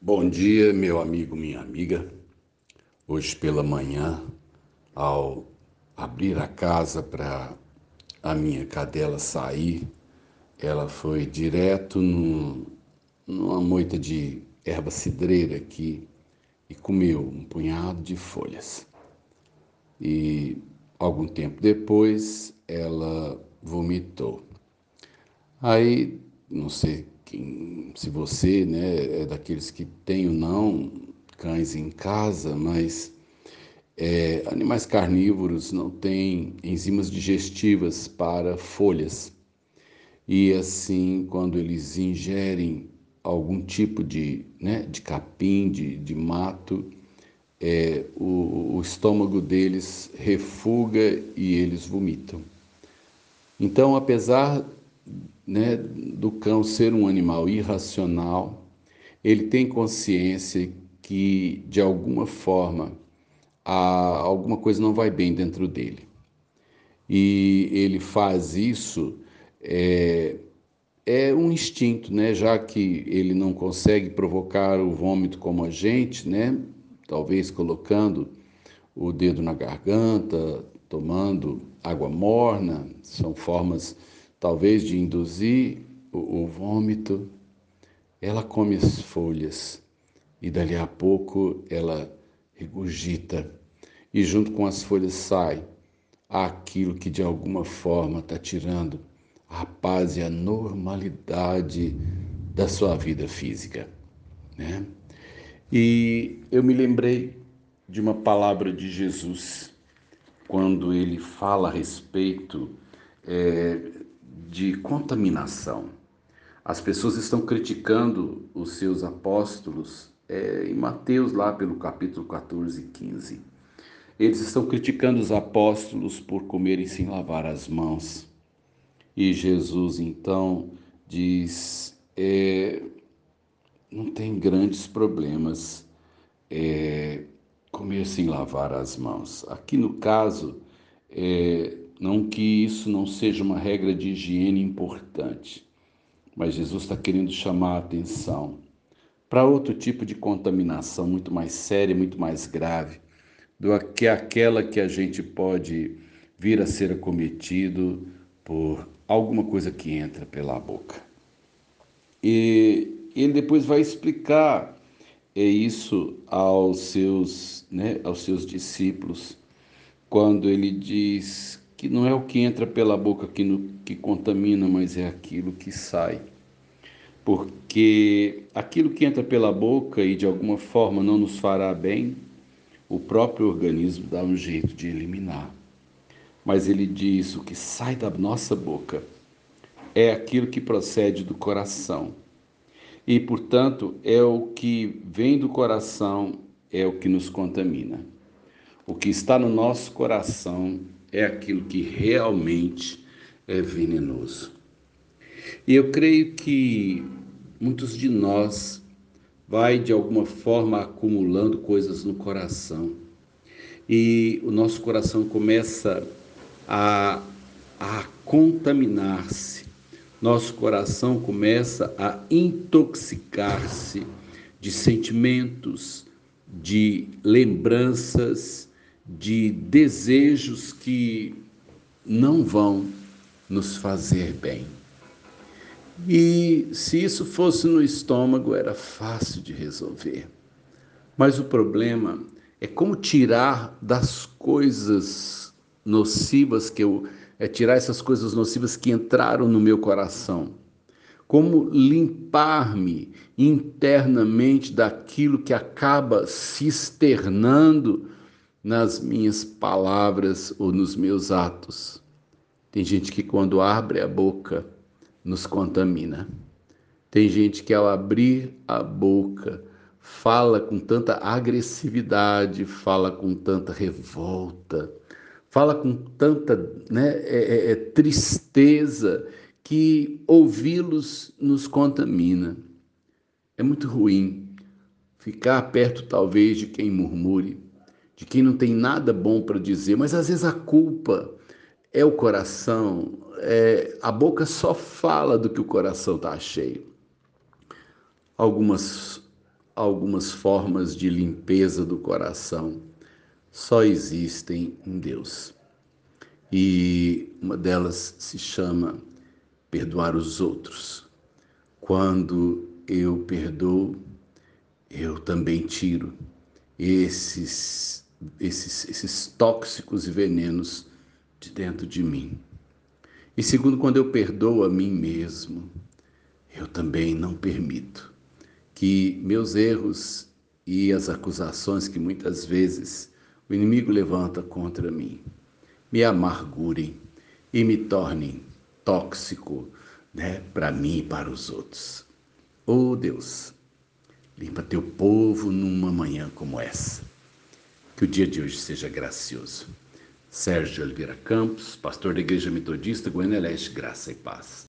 Bom dia, meu amigo, minha amiga. Hoje pela manhã, ao abrir a casa para a minha cadela sair, ela foi direto no, numa moita de erva cidreira aqui e comeu um punhado de folhas. E algum tempo depois, ela vomitou. Aí, não sei se você né, é daqueles que tem ou não cães em casa, mas é, animais carnívoros não têm enzimas digestivas para folhas. E assim, quando eles ingerem algum tipo de, né, de capim, de, de mato, é, o, o estômago deles refuga e eles vomitam. Então, apesar né, do cão ser um animal irracional, ele tem consciência que de alguma forma alguma coisa não vai bem dentro dele. E ele faz isso é, é um instinto, né? Já que ele não consegue provocar o vômito como a gente, né? Talvez colocando o dedo na garganta, tomando água morna, são formas talvez de induzir o, o vômito, ela come as folhas e dali a pouco ela regurgita e junto com as folhas sai aquilo que de alguma forma está tirando a paz e a normalidade da sua vida física, né? E eu me lembrei de uma palavra de Jesus quando ele fala a respeito é, de contaminação. As pessoas estão criticando os seus apóstolos é, em Mateus, lá pelo capítulo 14 e 15. Eles estão criticando os apóstolos por comerem sem lavar as mãos. E Jesus então diz: é, não tem grandes problemas é, comer sem lavar as mãos. Aqui no caso, é, não que isso não seja uma regra de higiene importante, mas Jesus está querendo chamar a atenção para outro tipo de contaminação muito mais séria, muito mais grave, do que aquela que a gente pode vir a ser acometido por alguma coisa que entra pela boca. E ele depois vai explicar é isso aos seus, né, aos seus discípulos, quando ele diz que não é o que entra pela boca que, no, que contamina, mas é aquilo que sai. Porque aquilo que entra pela boca e de alguma forma não nos fará bem, o próprio organismo dá um jeito de eliminar. Mas ele diz: o que sai da nossa boca é aquilo que procede do coração. E, portanto, é o que vem do coração, é o que nos contamina. O que está no nosso coração é aquilo que realmente é venenoso. E eu creio que muitos de nós vai de alguma forma acumulando coisas no coração. E o nosso coração começa a, a contaminar-se. Nosso coração começa a intoxicar-se de sentimentos, de lembranças, de desejos que não vão nos fazer bem. E se isso fosse no estômago, era fácil de resolver. Mas o problema é como tirar das coisas nocivas que eu é tirar essas coisas nocivas que entraram no meu coração. Como limpar-me internamente daquilo que acaba se externando nas minhas palavras ou nos meus atos. Tem gente que, quando abre a boca, nos contamina. Tem gente que, ao abrir a boca, fala com tanta agressividade, fala com tanta revolta, fala com tanta né, é, é, é tristeza, que ouvi-los nos contamina. É muito ruim ficar perto, talvez, de quem murmure de quem não tem nada bom para dizer, mas às vezes a culpa é o coração, é, a boca só fala do que o coração está cheio. Algumas algumas formas de limpeza do coração só existem em Deus. E uma delas se chama perdoar os outros. Quando eu perdoo, eu também tiro esses, esses, esses tóxicos e venenos de dentro de mim. E segundo, quando eu perdoo a mim mesmo, eu também não permito que meus erros e as acusações que muitas vezes o inimigo levanta contra mim me amargurem e me tornem tóxico né, para mim e para os outros. Oh Deus, limpa teu povo numa manhã como essa. Que o dia de hoje seja gracioso. Sérgio Oliveira Campos, pastor da Igreja Metodista Goiânia Leste, Graça e Paz.